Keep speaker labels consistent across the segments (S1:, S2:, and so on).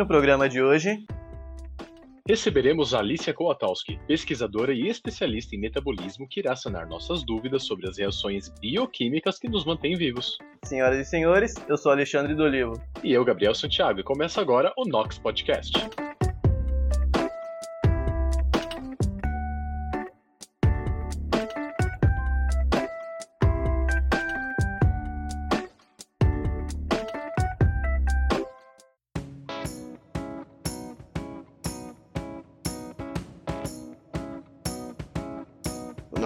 S1: no programa de hoje
S2: receberemos Alicia Kowatowski, pesquisadora e especialista em metabolismo, que irá sanar nossas dúvidas sobre as reações bioquímicas que nos mantêm vivos.
S1: Senhoras e senhores, eu sou Alexandre do Olivo.
S2: E eu, Gabriel Santiago, e começa agora o Nox Podcast.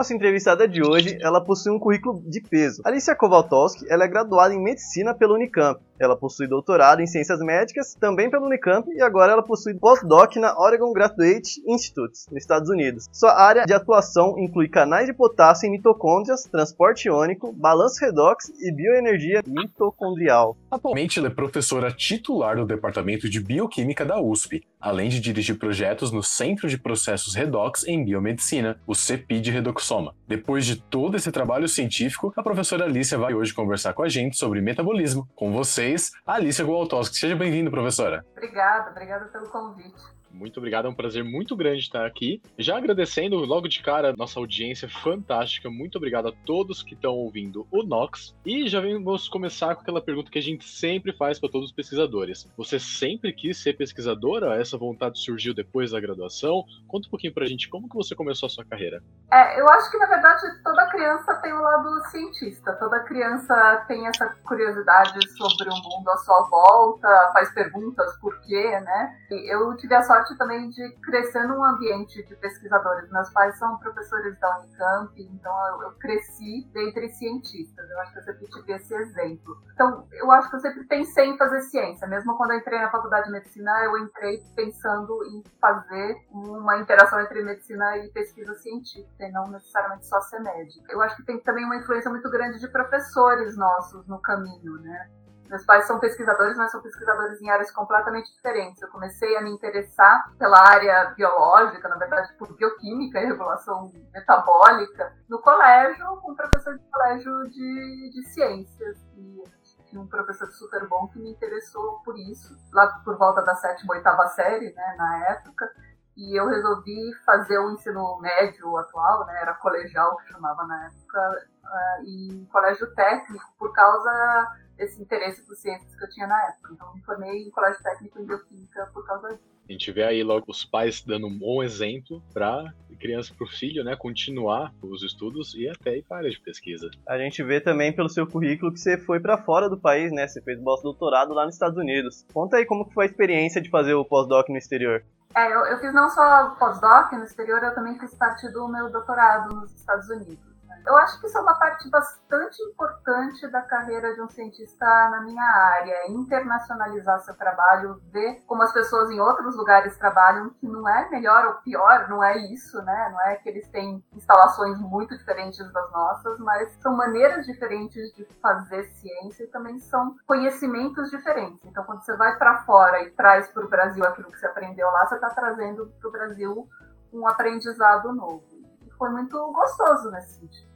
S1: Nossa entrevistada de hoje, ela possui um currículo de peso. Alicia Kowaltowski, ela é graduada em medicina pela Unicamp. Ela possui doutorado em ciências médicas, também pela Unicamp, e agora ela possui pós-doc na Oregon Graduate Institute, nos Estados Unidos. Sua área de atuação inclui canais de potássio em mitocôndrias, transporte iônico, balanço redox e bioenergia mitocondrial.
S2: Atualmente, ela é professora titular do Departamento de Bioquímica da USP, além de dirigir projetos no Centro de Processos Redox em Biomedicina, o CEPI de Redoxoma. Depois de todo esse trabalho científico, a professora Alicia vai hoje conversar com a gente sobre metabolismo. Com vocês, Alicia Gualtowski. Seja bem-vinda, professora.
S3: Obrigada, obrigada pelo convite.
S2: Muito obrigado, é um prazer muito grande estar aqui. Já agradecendo logo de cara nossa audiência fantástica. Muito obrigado a todos que estão ouvindo o Nox. E já vamos começar com aquela pergunta que a gente sempre faz para todos os pesquisadores. Você sempre quis ser pesquisadora? Essa vontade surgiu depois da graduação? Conta um pouquinho pra gente como que você começou a sua carreira.
S3: É, eu acho que na verdade toda criança tem o um lado cientista. Toda criança tem essa curiosidade sobre o mundo à sua volta, faz perguntas por quê, né? E eu tive a sorte sorte também de crescer num ambiente de pesquisadores. Meus pais são professores da Unicamp, então eu, eu cresci dentre cientistas. Eu acho que eu sempre tive esse exemplo. Então, eu acho que eu sempre pensei em fazer ciência. Mesmo quando eu entrei na faculdade de medicina, eu entrei pensando em fazer uma interação entre medicina e pesquisa científica, e não necessariamente só ser médica. Eu acho que tem também uma influência muito grande de professores nossos no caminho, né? Meus pais são pesquisadores, mas são pesquisadores em áreas completamente diferentes. Eu comecei a me interessar pela área biológica, na verdade, por bioquímica e regulação metabólica, no colégio, com um professor de colégio de, de ciências. E um professor super bom que me interessou por isso, lá por volta da sétima, oitava série, né, na época. E eu resolvi fazer o ensino médio atual, né, era colegial que chamava na época, uh, em colégio técnico, por causa esse interesse por ciências que eu tinha na época. Então, me formei em colégio técnico em bioquímica por causa disso.
S2: A gente vê aí logo os pais dando um bom exemplo para criança, para o filho, né, continuar os estudos e até ir para a área de pesquisa.
S1: A gente vê também pelo seu currículo que você foi para fora do país, né? Você fez pós-doutorado lá nos Estados Unidos. Conta aí como foi a experiência de fazer o pós-doc no exterior.
S3: É, eu, eu fiz não só pós-doc no exterior, eu também fiz parte do meu doutorado nos Estados Unidos. Eu acho que isso é uma parte bastante importante da carreira de um cientista na minha área, internacionalizar seu trabalho, ver como as pessoas em outros lugares trabalham, que não é melhor ou pior, não é isso, né? Não é que eles têm instalações muito diferentes das nossas, mas são maneiras diferentes de fazer ciência e também são conhecimentos diferentes. Então, quando você vai para fora e traz para o Brasil aquilo que você aprendeu lá, você está trazendo para o Brasil um aprendizado novo. E foi muito gostoso nesse sentido.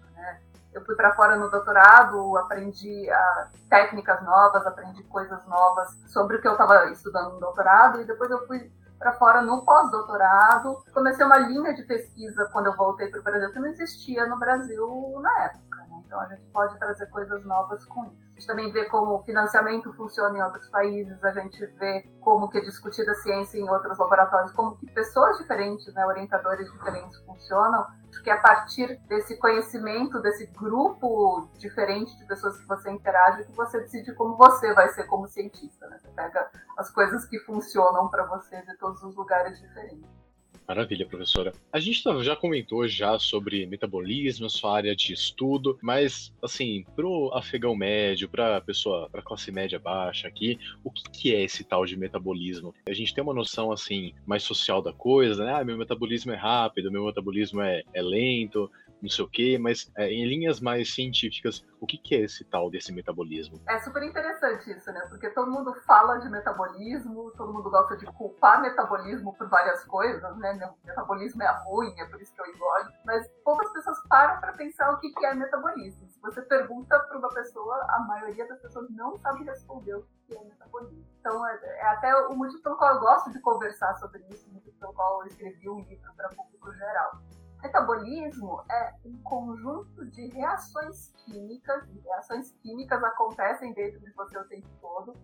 S3: Eu fui para fora no doutorado, aprendi uh, técnicas novas, aprendi coisas novas sobre o que eu estava estudando no doutorado e depois eu fui para fora no pós-doutorado. Comecei uma linha de pesquisa quando eu voltei para o Brasil que não existia no Brasil na época. Então a gente pode trazer coisas novas com isso. A gente também vê como o financiamento funciona em outros países, a gente vê como que é discutida a ciência em outros laboratórios, como que pessoas diferentes, né, orientadores diferentes funcionam. Acho que é a partir desse conhecimento, desse grupo diferente de pessoas que você interage, que você decide como você vai ser como cientista. Né? Você pega as coisas que funcionam para você de todos os lugares diferentes.
S2: Maravilha, professora. A gente tá, já comentou já sobre metabolismo, sua área de estudo, mas assim, pro afegão médio, pra pessoa, pra classe média baixa aqui, o que, que é esse tal de metabolismo? A gente tem uma noção assim mais social da coisa, né? Ah, meu metabolismo é rápido, meu metabolismo é, é lento, não sei o quê, mas é, em linhas mais científicas, o que, que é esse tal desse metabolismo?
S3: É super interessante isso, né? Porque todo mundo fala de metabolismo, todo mundo gosta de culpar metabolismo por várias coisas, né? Metabolismo é ruim, é por isso que eu engordo. Mas poucas pessoas param para pensar o que, que é metabolismo. Se você pergunta para uma pessoa, a maioria das pessoas não sabe responder o que é metabolismo. Então, é, é até o motivo pelo qual eu gosto de conversar sobre isso, o motivo pelo qual eu escrevi um livro para público geral. Metabolismo é um conjunto de reações químicas, e reações químicas acontecem dentro de você o tempo todo,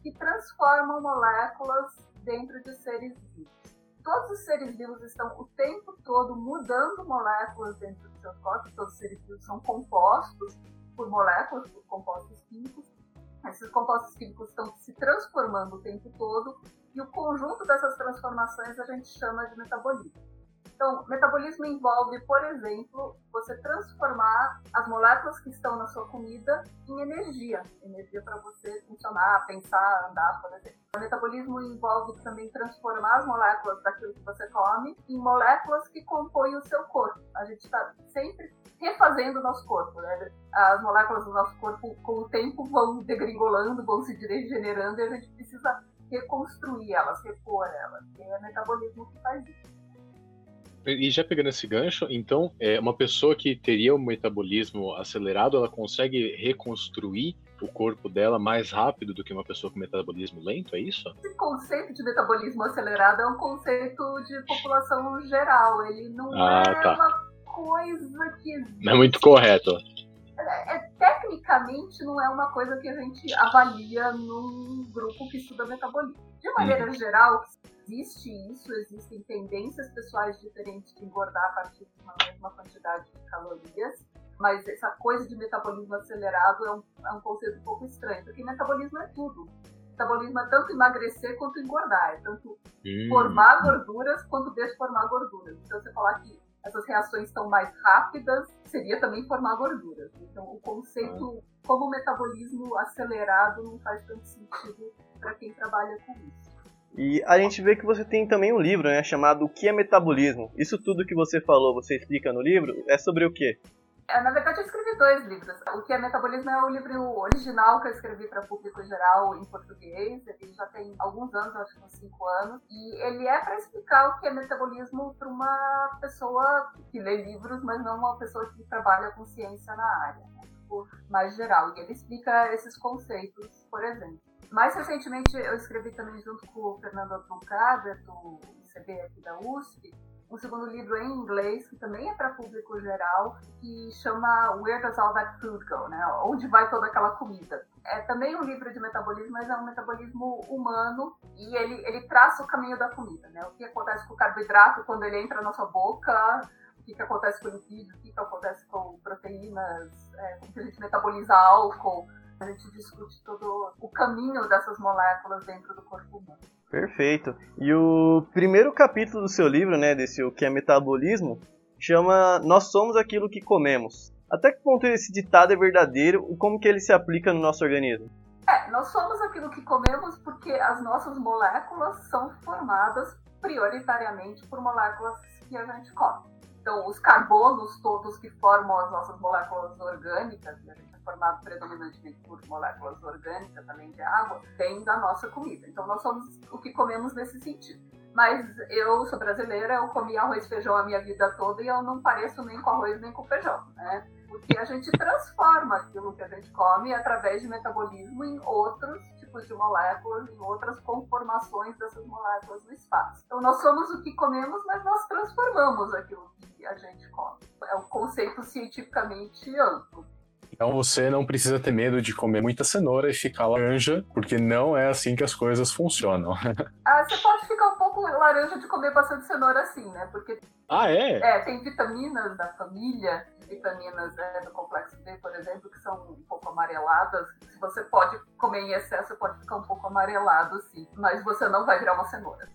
S3: que transformam moléculas dentro de seres vivos. Todos os seres vivos estão o tempo todo mudando moléculas dentro do seu corpo, todos os seres vivos são compostos por moléculas, por compostos químicos. Esses compostos químicos estão se transformando o tempo todo e o conjunto dessas transformações a gente chama de metabolismo. Então, metabolismo envolve, por exemplo, você transformar as moléculas que estão na sua comida em energia. Energia para você funcionar, pensar, andar, por exemplo. O metabolismo envolve também transformar as moléculas daquilo que você come em moléculas que compõem o seu corpo. A gente está sempre refazendo o nosso corpo, né? As moléculas do nosso corpo, com o tempo, vão degringolando, vão se regenerando e a gente precisa reconstruir elas, repor elas. E é o metabolismo que faz isso.
S2: E já pegando esse gancho, então, é, uma pessoa que teria um metabolismo acelerado, ela consegue reconstruir o corpo dela mais rápido do que uma pessoa com metabolismo lento, é isso?
S3: Esse conceito de metabolismo acelerado é um conceito de população geral. Ele não ah, é tá. uma coisa que.
S2: Não é muito correto.
S3: É, é, tecnicamente não é uma coisa que a gente avalia num grupo que estuda metabolismo. De maneira hum. geral, existe isso, existem tendências pessoais diferentes de engordar a partir de uma mesma quantidade de calorias, mas essa coisa de metabolismo acelerado é um, é um conceito um pouco estranho, porque metabolismo é tudo. Metabolismo é tanto emagrecer quanto engordar, é tanto hum. formar gorduras quanto desformar gorduras. Então, você falar que essas reações estão mais rápidas, seria também formar gorduras. Então, o conceito ah. como metabolismo acelerado não faz tanto sentido para quem trabalha com isso.
S1: E a gente vê que você tem também um livro, né, chamado O que é Metabolismo. Isso tudo que você falou, você explica no livro, é sobre o quê?
S3: É, na verdade, eu escrevi dois livros. O que é Metabolismo é o livro original que eu escrevi para público geral em português. Ele já tem alguns anos, acho que uns cinco anos. E ele é para explicar o que é metabolismo para uma pessoa que lê livros, mas não uma pessoa que trabalha com ciência na área, né? por mais geral. E ele explica esses conceitos, por exemplo. Mais recentemente, eu escrevi também junto com o Fernando Abduncada, do CB aqui da USP, um segundo livro em inglês, que também é para público geral, que chama Where Does All That Food Go? Né? Onde vai toda aquela comida? É também um livro de metabolismo, mas é um metabolismo humano e ele, ele traça o caminho da comida. Né? O que acontece com o carboidrato quando ele entra na sua boca, o que, que acontece com o lipídio, o que, que acontece com proteínas, é, como que a gente metaboliza álcool, a gente discute todo o caminho dessas moléculas dentro do corpo humano.
S1: Perfeito. E o primeiro capítulo do seu livro, né, desse o que é metabolismo, chama Nós somos aquilo que comemos. Até que ponto esse ditado é verdadeiro e como que ele se aplica no nosso organismo?
S3: É, nós somos aquilo que comemos porque as nossas moléculas são formadas prioritariamente por moléculas que a gente come. Então, os carbonos todos que formam as nossas moléculas orgânicas, a gente formado predominantemente por moléculas orgânicas, além de água, vem da nossa comida. Então nós somos o que comemos nesse sentido. Mas eu sou brasileira, eu comi arroz e feijão a minha vida toda e eu não pareço nem com arroz nem com feijão, né? Porque a gente transforma aquilo que a gente come através de metabolismo em outros tipos de moléculas, em outras conformações dessas moléculas no espaço. Então nós somos o que comemos, mas nós transformamos aquilo que a gente come. É um conceito cientificamente amplo.
S2: Então você não precisa ter medo de comer muita cenoura e ficar laranja, porque não é assim que as coisas funcionam.
S3: ah, você pode ficar um pouco laranja de comer bastante cenoura assim, né? Porque
S2: ah, é?
S3: É, tem vitaminas da família, vitaminas né, do complexo B, por exemplo, que são um pouco amareladas. Se você pode comer em excesso, pode ficar um pouco amarelado, sim. Mas você não vai virar uma cenoura.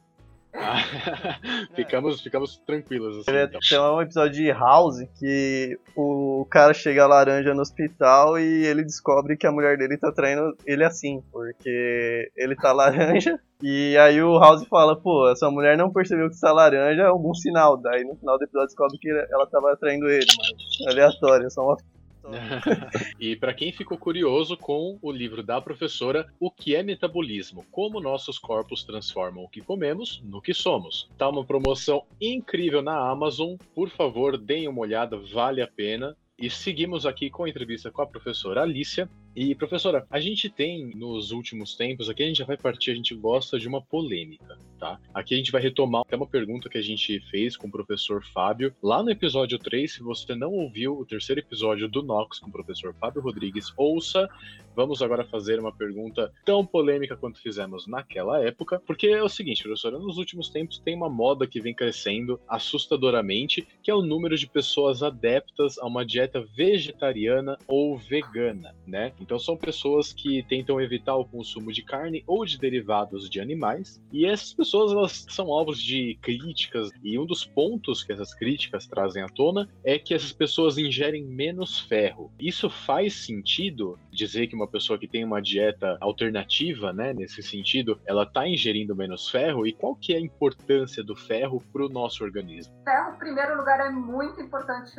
S2: Ah, ficamos, ficamos tranquilos. Assim,
S1: então. Tem um episódio de House que o cara chega laranja no hospital e ele descobre que a mulher dele tá traindo ele assim, porque ele tá laranja. E aí o House fala, pô, essa mulher não percebeu que está laranja, é algum sinal. Daí no final do episódio descobre que ela tava traindo ele, mas é aleatório, é só uma
S2: e para quem ficou curioso com o livro da professora O que é metabolismo? Como nossos corpos transformam o que comemos no que somos. Tá uma promoção incrível na Amazon. Por favor, deem uma olhada, vale a pena. E seguimos aqui com a entrevista com a professora Alicia. E, professora, a gente tem nos últimos tempos, aqui a gente já vai partir, a gente gosta de uma polêmica, tá? Aqui a gente vai retomar até uma pergunta que a gente fez com o professor Fábio. Lá no episódio 3, se você não ouviu o terceiro episódio do Nox com o professor Fábio Rodrigues, ouça. Vamos agora fazer uma pergunta tão polêmica quanto fizemos naquela época, porque é o seguinte, professora, nos últimos tempos tem uma moda que vem crescendo assustadoramente, que é o número de pessoas adeptas a uma dieta vegetariana ou vegana, né? Então são pessoas que tentam evitar o consumo de carne ou de derivados de animais, e essas pessoas elas são alvos de críticas, e um dos pontos que essas críticas trazem à tona é que essas pessoas ingerem menos ferro. Isso faz sentido dizer que uma pessoa que tem uma dieta alternativa, né, nesse sentido, ela está ingerindo menos ferro e qual que é a importância do ferro para o nosso organismo?
S3: Ferro, em primeiro lugar, é muito importante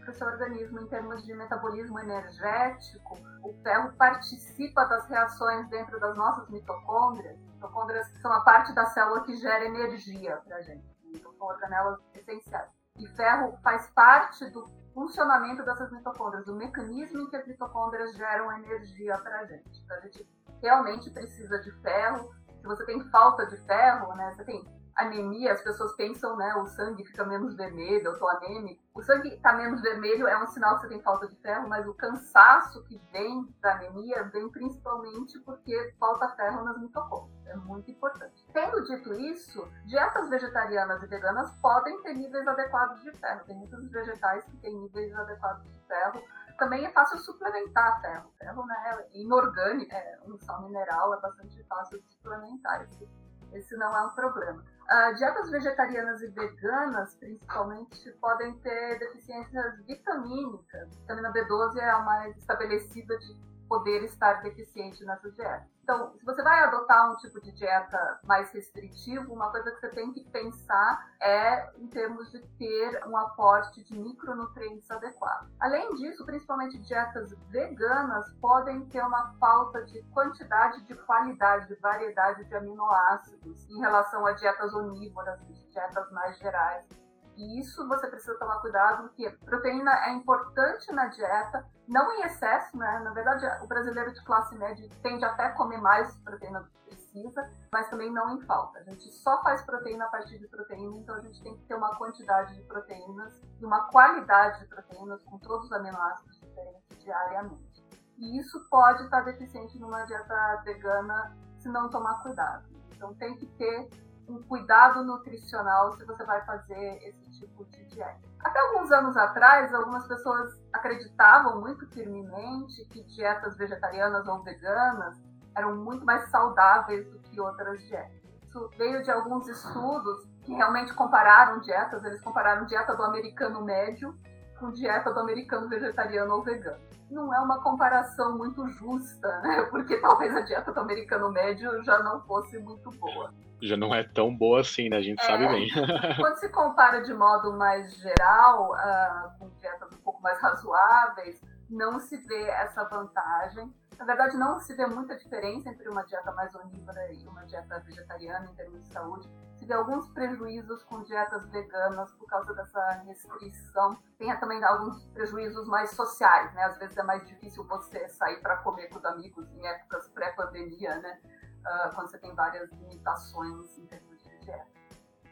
S3: para o seu organismo em termos de metabolismo energético. O ferro participa das reações dentro das nossas mitocôndrias. Mitocôndrias são a parte da célula que gera energia para a gente. Então, são organelas essenciais. E ferro faz parte do funcionamento dessas mitocôndrias, o mecanismo em que as mitocôndrias geram energia para a gente. Então, a gente realmente precisa de ferro. Se você tem falta de ferro, né, você tem anemia, as pessoas pensam, né, o sangue fica menos vermelho, eu tô anêmico. O sangue está menos vermelho é um sinal que você tem falta de ferro, mas o cansaço que vem da anemia vem principalmente porque falta ferro nas mitocôndrias. É muito importante. Tendo dito isso, dietas vegetarianas e veganas podem ter níveis adequados de ferro. Tem muitos vegetais que têm níveis adequados de ferro. Também é fácil suplementar ferro. Ferro né, é inorgânico, é um sal mineral, é bastante fácil de suplementar. Esse, esse não é um problema. Uh, dietas vegetarianas e veganas, principalmente, podem ter deficiências vitamínicas. A vitamina B12 é a mais estabelecida de poder estar deficiente nessa dieta. Então, se você vai adotar um tipo de dieta mais restritivo, uma coisa que você tem que pensar é em termos de ter um aporte de micronutrientes adequado. Além disso, principalmente dietas veganas podem ter uma falta de quantidade, de qualidade, de variedade de aminoácidos em relação a dietas onívoras, dietas mais gerais. E isso você precisa tomar cuidado, porque proteína é importante na dieta, não em excesso, né? Na verdade, o brasileiro de classe média tende até a comer mais proteína do que precisa, mas também não em falta. A gente só faz proteína a partir de proteína, então a gente tem que ter uma quantidade de proteínas e uma qualidade de proteínas com todos os aminoácidos diferentes diariamente. E isso pode estar deficiente numa dieta vegana se não tomar cuidado. Então tem que ter um cuidado nutricional se você vai fazer esse tipo de dieta. Até alguns anos atrás, algumas pessoas acreditavam muito firmemente que dietas vegetarianas ou veganas eram muito mais saudáveis do que outras dietas. Isso veio de alguns estudos que realmente compararam dietas, eles compararam dieta do americano médio com dieta do americano vegetariano ou vegano. Não é uma comparação muito justa, né? Porque talvez a dieta do americano médio já não fosse muito boa
S2: já não é tão boa assim, né? A gente é. sabe bem.
S3: Quando se compara de modo mais geral, uh, com dietas um pouco mais razoáveis, não se vê essa vantagem. Na verdade, não se vê muita diferença entre uma dieta mais onívora e uma dieta vegetariana em termos de saúde. Se vê alguns prejuízos com dietas veganas por causa dessa restrição. Tem também alguns prejuízos mais sociais, né? Às vezes é mais difícil você sair para comer com os amigos em épocas pré-pandemia, né? Uh, quando você tem várias limitações em termos de dieta.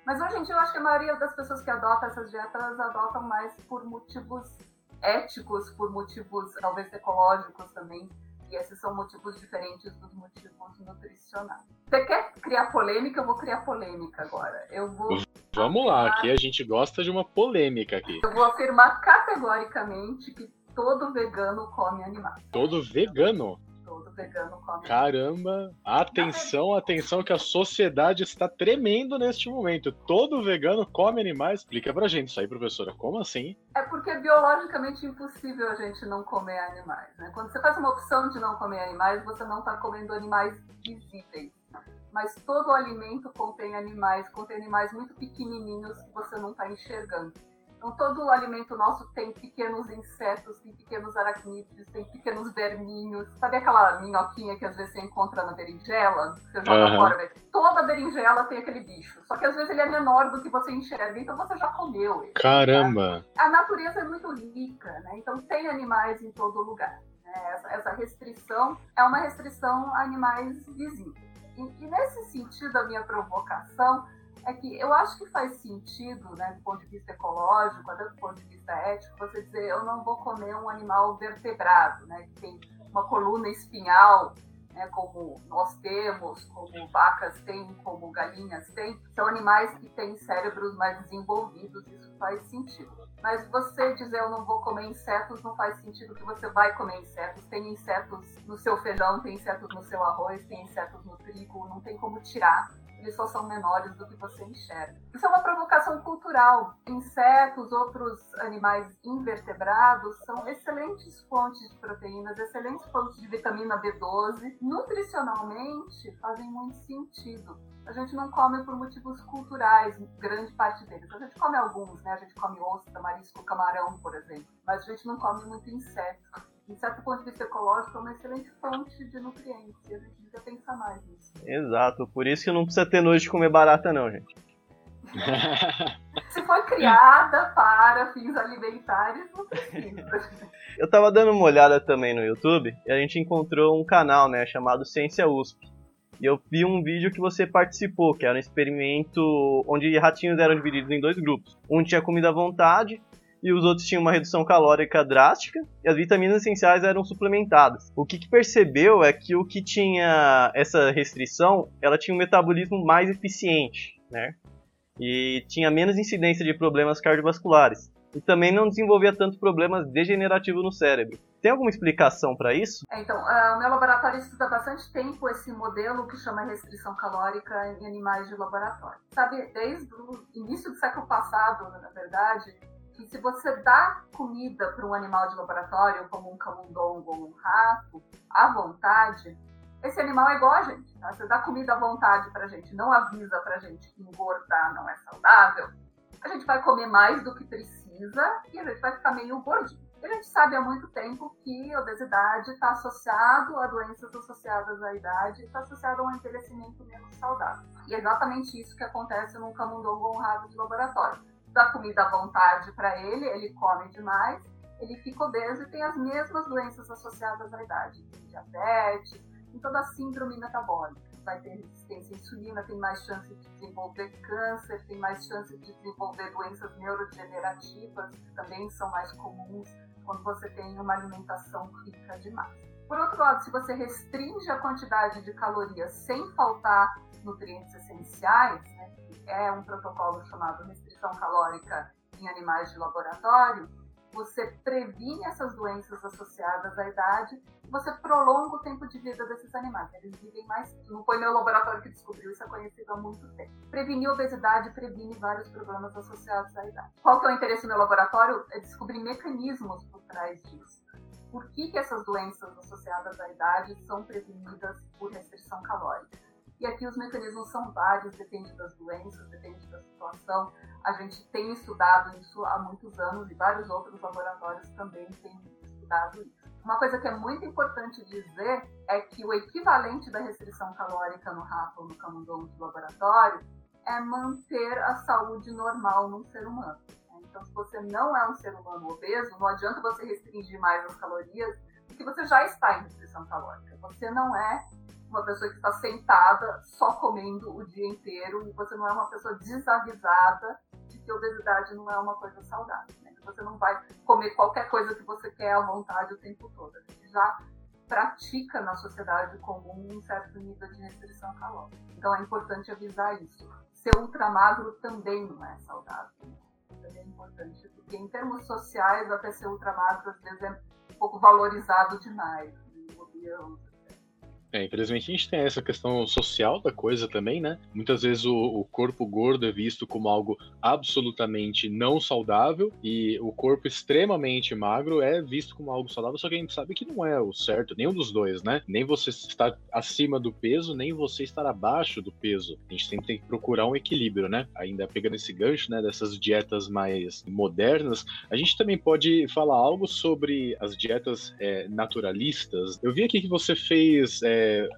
S3: Mas hoje em dia eu acho que a maioria das pessoas que adotam essas dietas adotam mais por motivos éticos, por motivos talvez ecológicos também. E esses são motivos diferentes dos motivos nutricionais. Você quer criar polêmica? Eu vou criar polêmica agora. Eu vou.
S2: Vamos lá, aqui a gente gosta de uma polêmica aqui.
S3: Eu vou afirmar categoricamente que todo vegano come animais.
S2: Todo vegano?
S3: Vegano come.
S2: Caramba! Atenção, atenção, que a sociedade está tremendo neste momento. Todo vegano come animais. Explica pra gente isso aí, professora. Como assim?
S3: É porque é biologicamente impossível a gente não comer animais. Né? Quando você faz uma opção de não comer animais, você não está comendo animais visíveis mas todo o alimento contém animais, contém animais muito pequenininhos que você não está enxergando. Então, todo o alimento nosso tem pequenos insetos, tem pequenos aracnídeos, tem pequenos verminhos. Sabe aquela minhoquinha que às vezes você encontra na berinjela? Você joga uhum. fora, toda berinjela tem aquele bicho. Só que às vezes ele é menor do que você enxerga, então você já comeu ele.
S2: Caramba!
S3: Tá? A natureza é muito rica, né? Então tem animais em todo lugar. Né? Essa, essa restrição é uma restrição a animais visíveis. E, e, nesse sentido, a minha provocação é que eu acho que faz sentido, né, do ponto de vista ecológico, até do ponto de vista ético, você dizer eu não vou comer um animal vertebrado, né, que tem uma coluna espinhal, né, como nós temos, como vacas têm, como galinhas têm. São animais que têm cérebros mais desenvolvidos, isso faz sentido. Mas você dizer eu não vou comer insetos não faz sentido que você vai comer insetos. Tem insetos no seu feijão, tem insetos no seu arroz, tem insetos no trigo, não tem como tirar eles só são menores do que você enxerga. Isso é uma provocação cultural. Insetos, outros animais invertebrados são excelentes fontes de proteínas, excelentes fontes de vitamina B12. Nutricionalmente, fazem muito sentido. A gente não come por motivos culturais, grande parte deles. A gente come alguns, né? A gente come ostra, marisco, camarão, por exemplo. Mas a gente não come muito inseto de certo ponto de vista ecológico, é uma excelente fonte de nutrientes. E a gente devia pensar mais nisso.
S1: Exato, por isso que não precisa ter nojo de comer barata, não, gente.
S3: Se foi criada para fins alimentares, não precisa.
S1: Eu tava dando uma olhada também no YouTube e a gente encontrou um canal, né, chamado Ciência USP. E eu vi um vídeo que você participou, que era um experimento onde ratinhos eram divididos em dois grupos. Um tinha comida à vontade e os outros tinham uma redução calórica drástica e as vitaminas essenciais eram suplementadas. O que, que percebeu é que o que tinha essa restrição, ela tinha um metabolismo mais eficiente, né? E tinha menos incidência de problemas cardiovasculares. E também não desenvolvia tantos problemas degenerativos no cérebro. Tem alguma explicação para isso?
S3: É, então, uh, o meu laboratório estuda há bastante tempo esse modelo que chama restrição calórica em animais de laboratório. Sabe, desde o início do século passado, na verdade, que se você dá comida para um animal de laboratório, como um camundongo ou um rato, à vontade, esse animal é igual a gente. Tá? Você dá comida à vontade para a gente, não avisa para a gente que engordar não é saudável, a gente vai comer mais do que precisa e a gente vai ficar meio gordinho. A gente sabe há muito tempo que a obesidade está associado a doenças associadas à idade, está associado a um envelhecimento menos saudável. E é exatamente isso que acontece num camundongo ou um rato de laboratório dá comida à vontade para ele, ele come demais, ele fica obeso e tem as mesmas doenças associadas à idade, diabetes, tem toda a síndrome metabólica. Vai ter resistência à insulina, tem mais chance de desenvolver câncer, tem mais chance de desenvolver doenças neurodegenerativas, que também são mais comuns quando você tem uma alimentação rica demais. Por outro lado, se você restringe a quantidade de calorias sem faltar nutrientes essenciais, né, que é um protocolo chamado restrição calórica em animais de laboratório, você previne essas doenças associadas à idade, você prolonga o tempo de vida desses animais. Eles vivem mais. Não foi meu laboratório que descobriu, isso é conhecido há muito tempo. Prevenir obesidade previne vários problemas associados à idade. Qual que é o interesse do meu laboratório? É descobrir mecanismos por trás disso. Por que, que essas doenças associadas à idade são prevenidas por restrição calórica? E aqui os mecanismos são vários, depende das doenças, depende da situação. A gente tem estudado isso há muitos anos e vários outros laboratórios também têm estudado isso. Uma coisa que é muito importante dizer é que o equivalente da restrição calórica no rato ou no camundongo de laboratório é manter a saúde normal num ser humano. Então, se você não é um ser humano obeso, não adianta você restringir mais as calorias, porque você já está em restrição calórica. Você não é uma pessoa que está sentada só comendo o dia inteiro você não é uma pessoa desavisada de que obesidade não é uma coisa saudável. Né? Você não vai comer qualquer coisa que você quer à vontade o tempo todo. A gente já pratica na sociedade comum um certo nível de restrição calórica. Então é importante avisar isso. Ser ultramagro também não é saudável. Também é importante, porque em termos sociais, até ser ultramagro às vezes é um pouco valorizado demais. Né?
S2: É, infelizmente a gente tem essa questão social da coisa também, né? Muitas vezes o, o, corpo gordo é visto como algo absolutamente não saudável e o corpo extremamente magro é visto como algo saudável, só que a gente sabe que não é o certo, nenhum dos dois, né? Nem você estar acima do peso, nem você estar abaixo do peso. A gente tem, tem que procurar um equilíbrio, né? Ainda pegando esse gancho, né, dessas dietas mais modernas, a gente também pode falar algo sobre as dietas é, naturalistas. Eu vi aqui que você fez. É,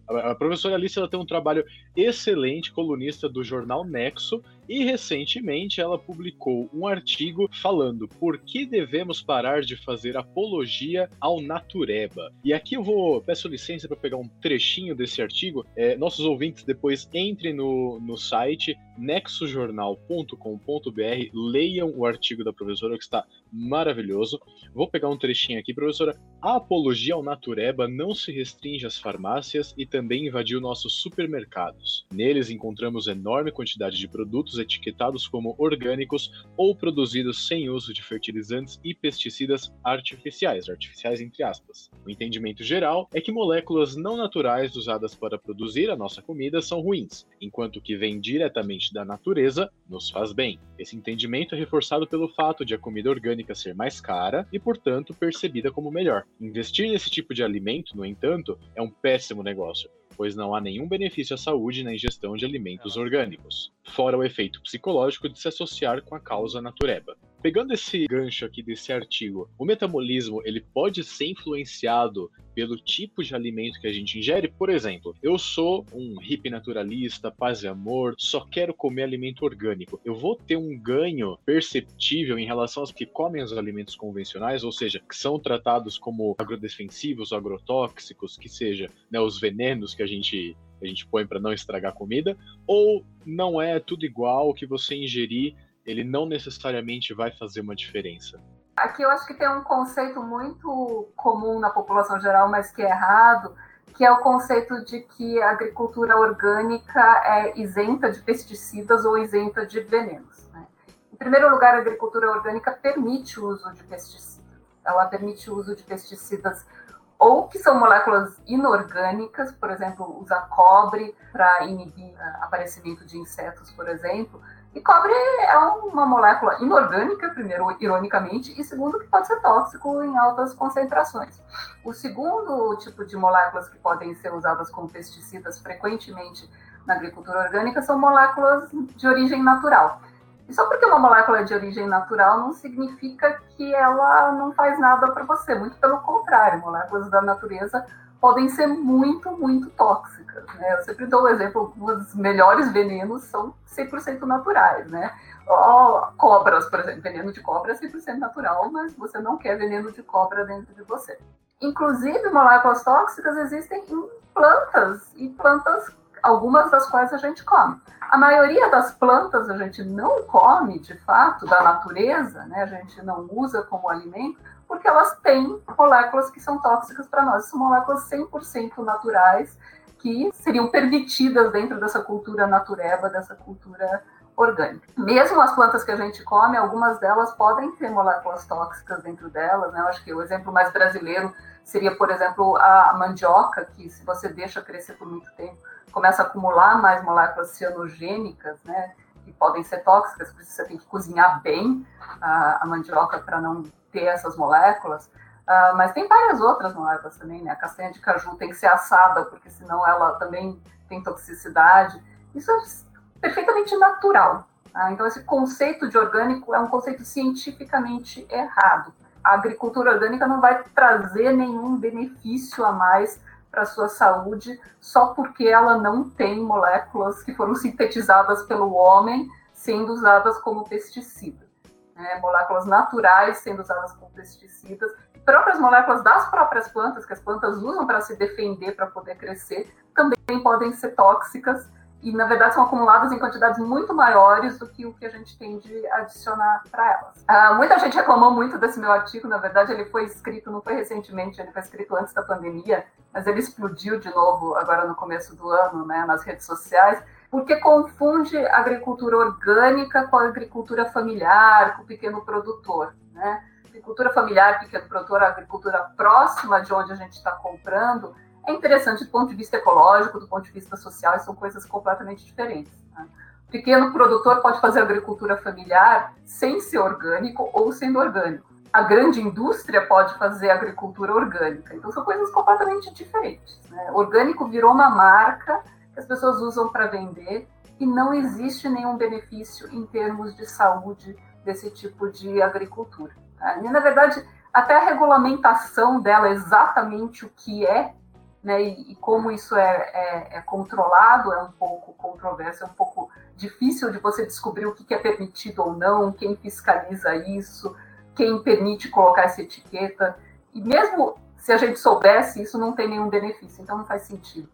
S2: a professora Alice ela tem um trabalho excelente, colunista do jornal Nexo, e recentemente ela publicou um artigo falando por que devemos parar de fazer apologia ao natureba. E aqui eu vou, peço licença para pegar um trechinho desse artigo. É, nossos ouvintes depois entrem no, no site nexojornal.com.br, leiam o artigo da professora que está maravilhoso. Vou pegar um trechinho aqui, professora. A apologia ao natureba não se restringe às farmácias e também invadiu nossos supermercados. Neles encontramos enorme quantidade de produtos etiquetados como orgânicos ou produzidos sem uso de fertilizantes e pesticidas artificiais, artificiais entre aspas. O entendimento geral é que moléculas não naturais usadas para produzir a nossa comida são ruins, enquanto que vem diretamente da natureza nos faz bem. Esse entendimento é reforçado pelo fato de a comida orgânica ser mais cara e, portanto, percebida como melhor. Investir nesse tipo de alimento, no entanto, é um péssimo negócio, pois não há nenhum benefício à saúde na ingestão de alimentos orgânicos, fora o efeito psicológico de se associar com a causa natureba. Pegando esse gancho aqui desse artigo, o metabolismo ele pode ser influenciado pelo tipo de alimento que a gente ingere? Por exemplo, eu sou um hippie naturalista, paz e amor, só quero comer alimento orgânico. Eu vou ter um ganho perceptível em relação aos que comem os alimentos convencionais, ou seja, que são tratados como agrodefensivos, agrotóxicos, que seja né, os venenos que a gente a gente põe para não estragar a comida, ou não é tudo igual que você ingerir ele não necessariamente vai fazer uma diferença.
S3: Aqui eu acho que tem um conceito muito comum na população geral, mas que é errado, que é o conceito de que a agricultura orgânica é isenta de pesticidas ou isenta de venenos. Né? Em primeiro lugar, a agricultura orgânica permite o uso de pesticidas. Ela permite o uso de pesticidas ou que são moléculas inorgânicas, por exemplo, usar cobre para inibir o aparecimento de insetos, por exemplo, e cobre é uma molécula inorgânica, primeiro, ironicamente, e segundo, que pode ser tóxico em altas concentrações. O segundo tipo de moléculas que podem ser usadas como pesticidas frequentemente na agricultura orgânica são moléculas de origem natural. E só porque uma molécula é de origem natural não significa que ela não faz nada para você, muito pelo contrário, moléculas da natureza podem ser muito, muito tóxicas. Né? Eu sempre dou o exemplo, os melhores venenos são 100% naturais, né? Oh, cobras, por exemplo, veneno de cobra é 100% natural, mas você não quer veneno de cobra dentro de você. Inclusive, moléculas tóxicas existem em plantas, e plantas, algumas das quais a gente come. A maioria das plantas a gente não come, de fato, da natureza, né? a gente não usa como alimento, porque elas têm moléculas que são tóxicas para nós. São moléculas 100% naturais que seriam permitidas dentro dessa cultura natureba, dessa cultura orgânica. Mesmo as plantas que a gente come, algumas delas podem ter moléculas tóxicas dentro delas. Né? Eu acho que o exemplo mais brasileiro seria, por exemplo, a mandioca, que se você deixa crescer por muito tempo, começa a acumular mais moléculas cianogênicas, né? que podem ser tóxicas, por isso você tem que cozinhar bem a, a mandioca para não ter essas moléculas. Uh, mas tem várias outras moléculas também, né? A castanha de caju tem que ser assada, porque senão ela também tem toxicidade. Isso é perfeitamente natural. Tá? Então, esse conceito de orgânico é um conceito cientificamente errado. A agricultura orgânica não vai trazer nenhum benefício a mais para a sua saúde só porque ela não tem moléculas que foram sintetizadas pelo homem sendo usadas como pesticidas né, moléculas naturais sendo usadas como pesticidas, próprias moléculas das próprias plantas, que as plantas usam para se defender, para poder crescer, também podem ser tóxicas e, na verdade, são acumuladas em quantidades muito maiores do que o que a gente tem de adicionar para elas. Ah, muita gente reclamou muito desse meu artigo, na verdade, ele foi escrito, não foi recentemente, ele foi escrito antes da pandemia, mas ele explodiu de novo agora no começo do ano, né, nas redes sociais, porque confunde agricultura orgânica com agricultura familiar, com o pequeno produtor. Né? Agricultura familiar, pequeno produtor, agricultura próxima de onde a gente está comprando, é interessante do ponto de vista ecológico, do ponto de vista social, são coisas completamente diferentes. Né? O pequeno produtor pode fazer agricultura familiar sem ser orgânico ou sendo orgânico. A grande indústria pode fazer agricultura orgânica. Então são coisas completamente diferentes. Né? Orgânico virou uma marca que as pessoas usam para vender e não existe nenhum benefício em termos de saúde desse tipo de agricultura. Né? E, na verdade, até a regulamentação dela, exatamente o que é, né, e, e como isso é, é, é, controlado, é um pouco controverso, é um pouco difícil de você descobrir o que é permitido ou não, quem fiscaliza isso, quem permite colocar essa etiqueta. E mesmo se a gente soubesse, isso não tem nenhum benefício, então não faz sentido.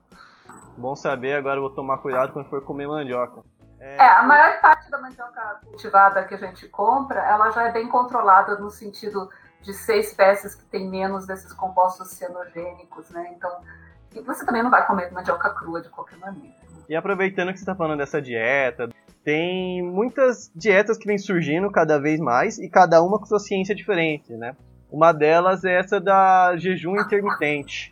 S1: Bom saber, agora eu vou tomar cuidado quando for comer mandioca.
S3: É... é, a maior parte da mandioca cultivada que a gente compra, ela já é bem controlada no sentido de ser espécies que têm menos desses compostos cianogênicos, né? Então, você também não vai comer mandioca crua de qualquer maneira.
S1: E aproveitando que você está falando dessa dieta, tem muitas dietas que vêm surgindo cada vez mais e cada uma com sua ciência diferente, né? Uma delas é essa da jejum intermitente.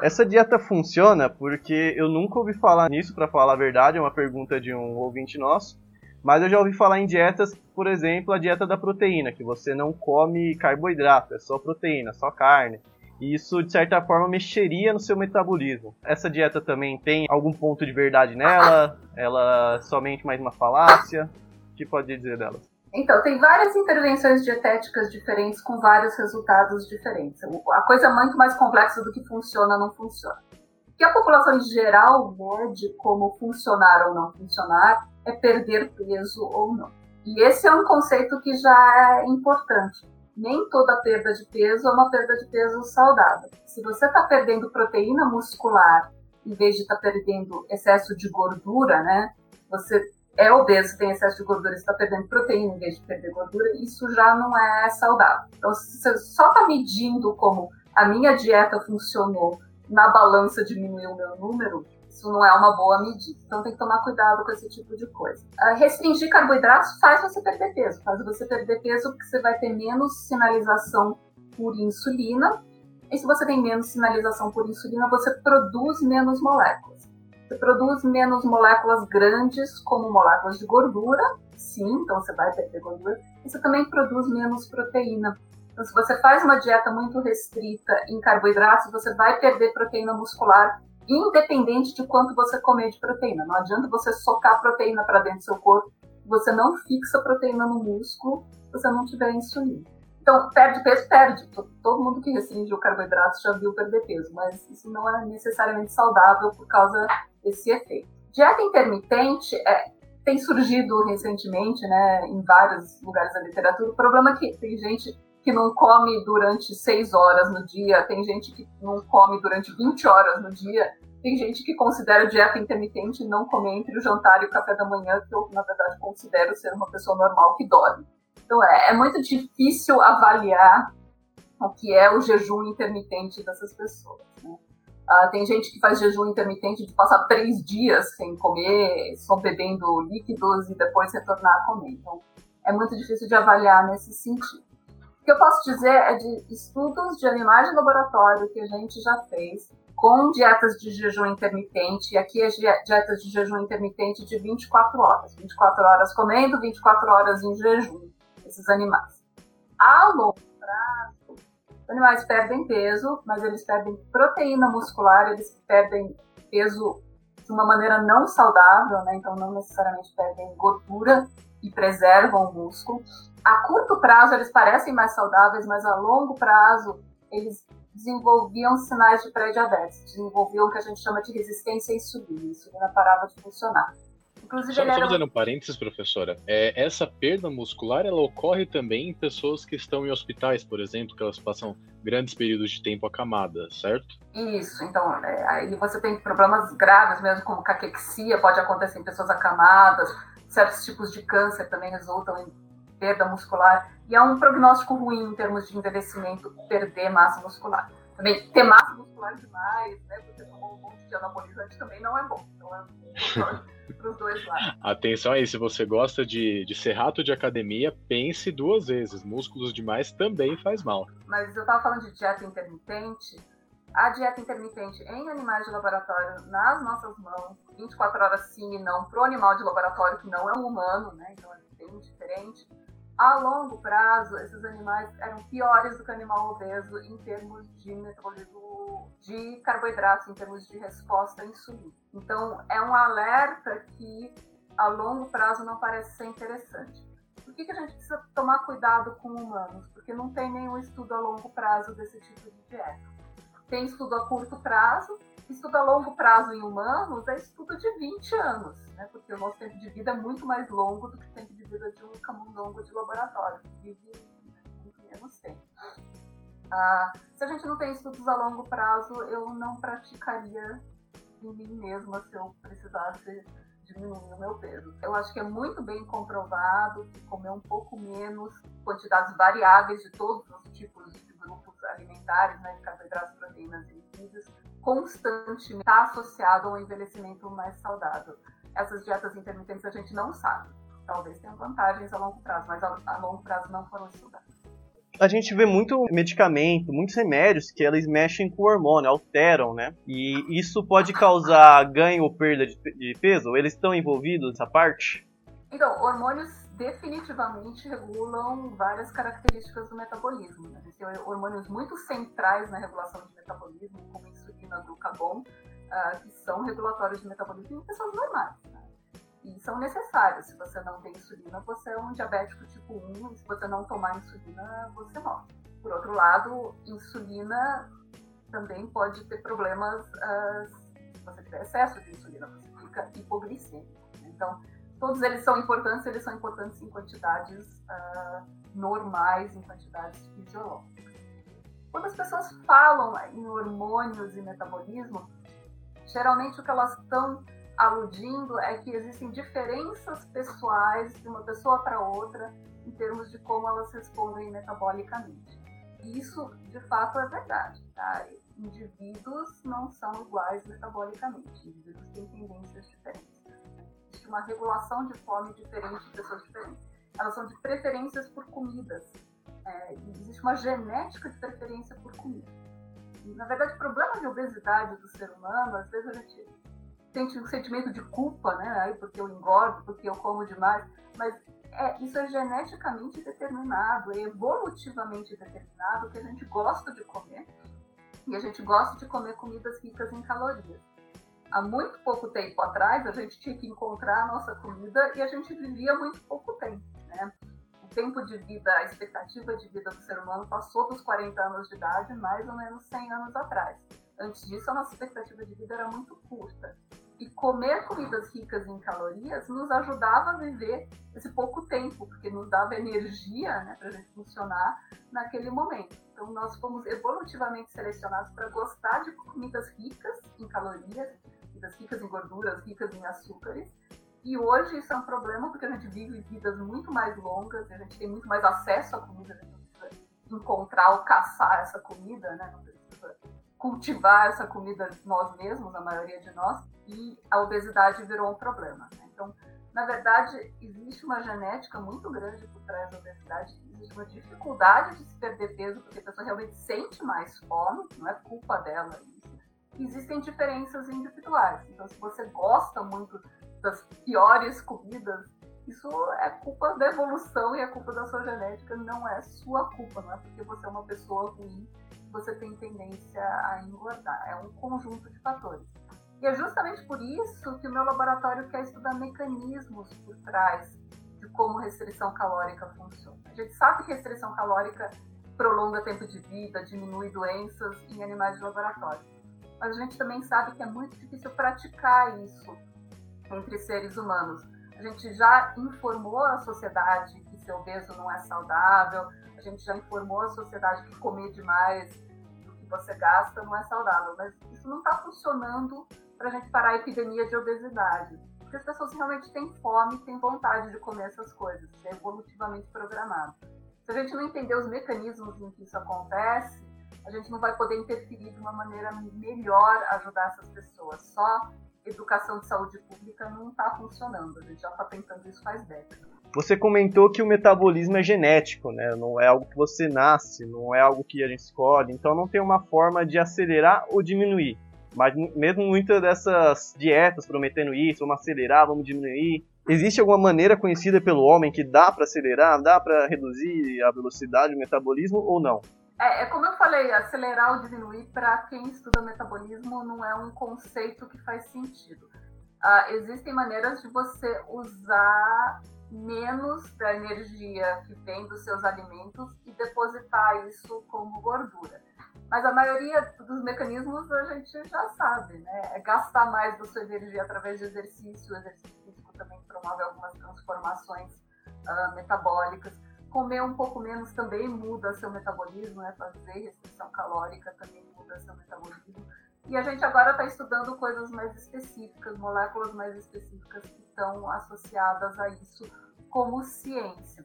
S1: Essa dieta funciona porque eu nunca ouvi falar nisso, para falar a verdade, é uma pergunta de um ouvinte nosso. Mas eu já ouvi falar em dietas, por exemplo, a dieta da proteína, que você não come carboidrato, é só proteína, só carne. E isso, de certa forma, mexeria no seu metabolismo. Essa dieta também tem algum ponto de verdade nela? Ela é somente mais uma falácia? O que pode dizer dela?
S3: Então, tem várias intervenções dietéticas diferentes com vários resultados diferentes. A coisa é muito mais complexa do que funciona ou não funciona. O que a população em geral mede como funcionar ou não funcionar é perder peso ou não. E esse é um conceito que já é importante. Nem toda perda de peso é uma perda de peso saudável. Se você está perdendo proteína muscular em vez de estar tá perdendo excesso de gordura, né? Você é obeso, tem excesso de gordura, está perdendo proteína em vez de perder gordura, isso já não é saudável. Então, se você só está medindo como a minha dieta funcionou, na balança diminuiu o meu número, isso não é uma boa medida. Então tem que tomar cuidado com esse tipo de coisa. Uh, restringir carboidratos faz você perder peso. Faz você perder peso porque você vai ter menos sinalização por insulina. E se você tem menos sinalização por insulina, você produz menos moléculas. Você produz menos moléculas grandes, como moléculas de gordura, sim, então você vai perder gordura, você também produz menos proteína. Então, se você faz uma dieta muito restrita em carboidratos, você vai perder proteína muscular, independente de quanto você comer de proteína. Não adianta você socar proteína para dentro do seu corpo, você não fixa proteína no músculo se você não tiver insulina. Então, perde peso, perde. Todo mundo que restringe o carboidrato já viu perder peso, mas isso não é necessariamente saudável por causa esse efeito. Dieta intermitente é, tem surgido recentemente, né, em vários lugares da literatura. O problema é que tem gente que não come durante 6 horas no dia, tem gente que não come durante 20 horas no dia, tem gente que considera dieta intermitente não comer entre o jantar e o café da manhã, que eu, na verdade, considero ser uma pessoa normal que dorme. Então, é, é muito difícil avaliar o que é o jejum intermitente dessas pessoas. Né? Uh, tem gente que faz jejum intermitente de passar três dias sem comer, só bebendo líquidos e depois retornar a comer. Então, é muito difícil de avaliar nesse sentido. O que eu posso dizer é de estudos de animais de laboratório que a gente já fez com dietas de jejum intermitente, e aqui é dietas de jejum intermitente de 24 horas. 24 horas comendo, 24 horas em jejum, esses animais. A longo prazo, animais perdem peso, mas eles perdem proteína muscular, eles perdem peso de uma maneira não saudável, né? então não necessariamente perdem gordura e preservam o músculo. A curto prazo eles parecem mais saudáveis, mas a longo prazo eles desenvolviam sinais de pré-diabetes, desenvolviam o que a gente chama de resistência à insulina. A insulina parava de funcionar.
S2: Inclusive, só, só fazendo um parênteses, professora, é, essa perda muscular ela ocorre também em pessoas que estão em hospitais, por exemplo, que elas passam grandes períodos de tempo acamada, certo?
S3: Isso, então, é, aí você tem problemas graves mesmo, como caquexia, pode acontecer em pessoas acamadas, certos tipos de câncer também resultam em perda muscular, e é um prognóstico ruim em termos de envelhecimento, perder massa muscular. Também ter massa muscular demais, né, porque tomou um monte de anabolizante também não é bom. Então é para os dois lados.
S2: Atenção aí, se você gosta de, de ser rato de academia, pense duas vezes. Músculos demais também faz mal.
S3: Mas eu estava falando de dieta intermitente. a dieta intermitente em animais de laboratório nas nossas mãos, 24 horas sim e não, para o animal de laboratório que não é um humano, né? Então é bem diferente. A longo prazo, esses animais eram piores do que o animal obeso em termos de metabolismo de carboidratos, em termos de resposta à insulina. Então, é um alerta que a longo prazo não parece ser interessante. Por que, que a gente precisa tomar cuidado com humanos? Porque não tem nenhum estudo a longo prazo desse tipo de dieta. Tem estudo a curto prazo, estudo a longo prazo em humanos é estudo de 20 anos, né? porque o nosso tempo de vida é muito mais longo do que o tempo de vida de um camundongo de laboratório, que vive muito menos tempo. Ah, se a gente não tem estudos a longo prazo, eu não praticaria em mim mesma se eu precisasse diminuir o meu peso. Eu acho que é muito bem comprovado que comer um pouco menos, quantidades variáveis de todos os tipos de alimentares, né, de carboidratos, proteínas e lípidos, constantemente está associado a um envelhecimento mais saudável. Essas dietas intermitentes a gente não sabe. Talvez tenham vantagens a longo prazo, mas a, a longo prazo não foram estudadas
S1: a gente vê muito medicamento, muitos remédios que eles mexem com o hormônio, alteram, né? E isso pode causar ganho ou perda de peso? Eles estão envolvidos nessa parte?
S3: Então, hormônios definitivamente regulam várias características do metabolismo. Né? Hormônios muito centrais na regulação de metabolismo, como a insulina, glucagon, uh, que são regulatórios de metabolismo em pessoas normais. Né? E são necessários. Se você não tem insulina, você é um diabético tipo 1, e se você não tomar insulina, você morre. Por outro lado, insulina também pode ter problemas uh, se você tiver excesso de insulina, você fica hipoglicêmico. Então, todos eles são importantes, eles são importantes em quantidades uh, normais, em quantidades fisiológicas. Quando as pessoas falam em hormônios e metabolismo, geralmente o que elas estão aludindo é que existem diferenças pessoais de uma pessoa para outra em termos de como elas respondem metabolicamente. E isso, de fato, é verdade. Tá? Indivíduos não são iguais metabolicamente, indivíduos têm tendências diferentes uma regulação de fome diferente de pessoas diferentes. Elas são de preferências por comidas. É, existe uma genética de preferência por comida. E, na verdade, o problema de obesidade do ser humano, às vezes a gente sente um sentimento de culpa, né? Aí porque eu engordo, porque eu como demais. Mas é, isso é geneticamente determinado, é evolutivamente determinado que a gente gosta de comer e a gente gosta de comer comidas ricas em calorias há muito pouco tempo atrás, a gente tinha que encontrar a nossa comida e a gente vivia muito pouco tempo, né? O tempo de vida, a expectativa de vida do ser humano passou dos 40 anos de idade, mais ou menos 100 anos atrás. Antes disso, a nossa expectativa de vida era muito curta. E comer comidas ricas em calorias nos ajudava a viver esse pouco tempo, porque nos dava energia né, para a gente funcionar naquele momento. Então, nós fomos evolutivamente selecionados para gostar de comidas ricas em calorias vidas ricas em gorduras, ricas em açúcares. E hoje isso é um problema porque a gente vive vidas muito mais longas, a gente tem muito mais acesso à comida, a gente não precisa encontrar ou caçar essa comida, né? Não precisa cultivar essa comida nós mesmos, a maioria de nós, e a obesidade virou um problema. Né? Então, na verdade, existe uma genética muito grande por trás da obesidade, existe uma dificuldade de se perder peso porque a pessoa realmente sente mais fome, não é culpa dela existem diferenças individuais. Então, se você gosta muito das piores comidas, isso é culpa da evolução e é culpa da sua genética, não é sua culpa, não é porque você é uma pessoa ruim você tem tendência a engordar. É um conjunto de fatores. E é justamente por isso que o meu laboratório quer estudar mecanismos por trás de como restrição calórica funciona. A gente sabe que restrição calórica prolonga tempo de vida, diminui doenças em animais de laboratório mas a gente também sabe que é muito difícil praticar isso entre seres humanos. A gente já informou a sociedade que ser obeso não é saudável, a gente já informou a sociedade que comer demais do que você gasta não é saudável, mas isso não está funcionando para a gente parar a epidemia de obesidade. Porque as pessoas realmente têm fome, têm vontade de comer essas coisas, isso é evolutivamente programado. Se a gente não entender os mecanismos em que isso acontece, a gente não vai poder interferir de uma maneira melhor ajudar essas pessoas. Só educação de saúde pública não está funcionando. A gente já está tentando isso faz décadas.
S1: Você comentou que o metabolismo é genético, né? Não é algo que você nasce, não é algo que a gente escolhe, então não tem uma forma de acelerar ou diminuir. Mas mesmo muitas dessas dietas prometendo isso, vamos acelerar, vamos diminuir, existe alguma maneira conhecida pelo homem que dá para acelerar, dá para reduzir a velocidade do metabolismo ou não?
S3: É, é, como eu falei, acelerar ou diminuir para quem estuda metabolismo não é um conceito que faz sentido. Uh, existem maneiras de você usar menos da energia que vem dos seus alimentos e depositar isso como gordura. Mas a maioria dos mecanismos a gente já sabe, né? É gastar mais da sua energia através de exercício. O exercício físico também promove algumas transformações uh, metabólicas. Comer um pouco menos também muda seu metabolismo, né? Fazer restrição calórica também muda seu metabolismo. E a gente agora está estudando coisas mais específicas, moléculas mais específicas que estão associadas a isso como ciência.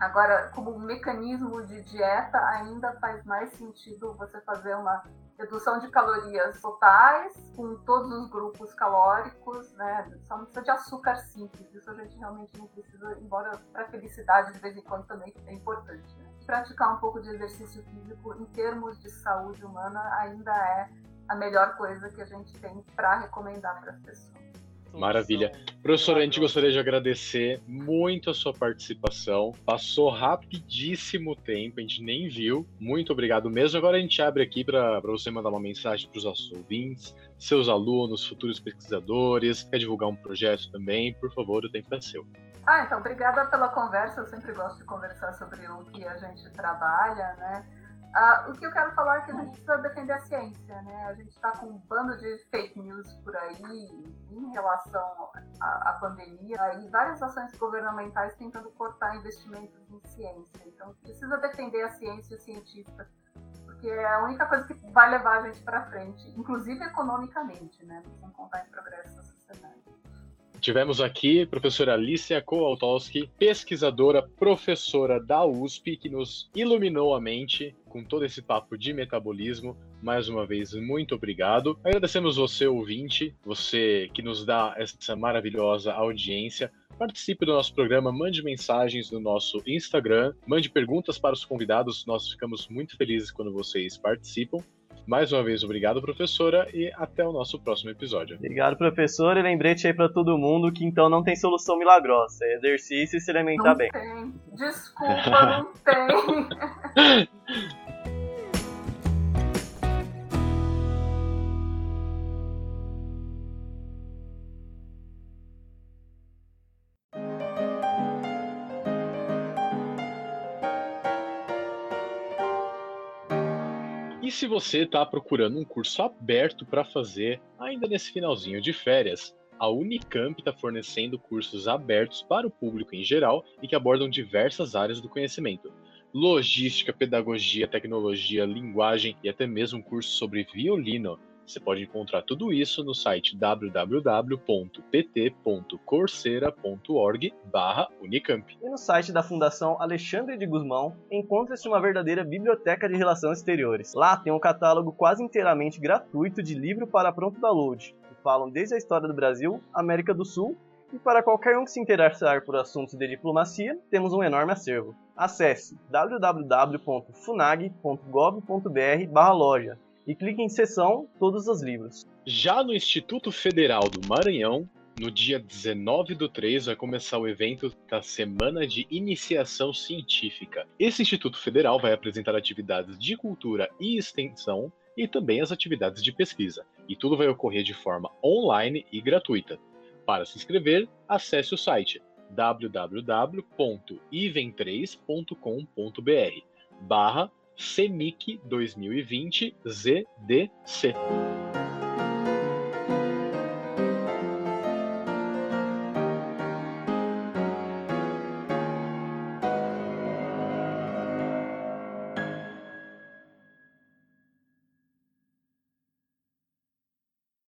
S3: Agora, como mecanismo de dieta, ainda faz mais sentido você fazer uma redução de calorias totais com todos os grupos calóricos, né? Só precisa de açúcar simples, isso a gente realmente não precisa, embora para felicidade de vez em quando também é importante. Né? Praticar um pouco de exercício físico em termos de saúde humana ainda é a melhor coisa que a gente tem para recomendar para as pessoas.
S2: Maravilha. Professora, a gente gostaria de agradecer muito a sua participação. Passou rapidíssimo tempo, a gente nem viu. Muito obrigado mesmo. Agora a gente abre aqui para você mandar uma mensagem para os nossos ouvintes, seus alunos, futuros pesquisadores. Quer divulgar um projeto também? Por favor, o tempo é seu.
S3: Ah, então, obrigada pela conversa. Eu sempre gosto de conversar sobre o que a gente trabalha, né? Uh, o que eu quero falar é que a gente precisa defender a ciência, né? A gente está com um bando de fake news por aí em relação à, à pandemia e várias ações governamentais tentando cortar investimentos em ciência. Então, precisa defender a ciência e o cientista, porque é a única coisa que vai levar a gente para frente, inclusive economicamente, né? Sem contar em progresso da sociedade.
S2: Tivemos aqui a professora Alicia Kowaltowski, pesquisadora, professora da USP, que nos iluminou a mente com todo esse papo de metabolismo. Mais uma vez, muito obrigado. Agradecemos você, ouvinte, você que nos dá essa maravilhosa audiência. Participe do nosso programa, mande mensagens no nosso Instagram, mande perguntas para os convidados. Nós ficamos muito felizes quando vocês participam. Mais uma vez, obrigado, professora, e até o nosso próximo episódio.
S1: Obrigado, professor, e lembrete aí para todo mundo que então não tem solução milagrosa. É exercício e se alimentar
S3: não
S1: bem.
S3: Tem. Desculpa, não tem.
S2: se você está procurando um curso aberto para fazer ainda nesse finalzinho de férias, a Unicamp está fornecendo cursos abertos para o público em geral e que abordam diversas áreas do conhecimento. Logística, pedagogia, tecnologia, linguagem e até mesmo um curso sobre violino. Você pode encontrar tudo isso no site www.pt.coursera.org/unicamp.
S1: E no site da Fundação Alexandre de Guzmão encontra-se uma verdadeira biblioteca de relações exteriores. Lá tem um catálogo quase inteiramente gratuito de livro para pronto download, que falam desde a história do Brasil, América do Sul e para qualquer um que se interessar por assuntos de diplomacia, temos um enorme acervo. Acesse www.funag.gov.br/loja e clique em seção Todos os livros.
S2: Já no Instituto Federal do Maranhão, no dia 19 do 3 vai começar o evento da Semana de Iniciação Científica. Esse Instituto Federal vai apresentar atividades de cultura e extensão e também as atividades de pesquisa. E tudo vai ocorrer de forma online e gratuita. Para se inscrever, acesse o site www.iven3.com.br barra CEMIC 2020 ZDC.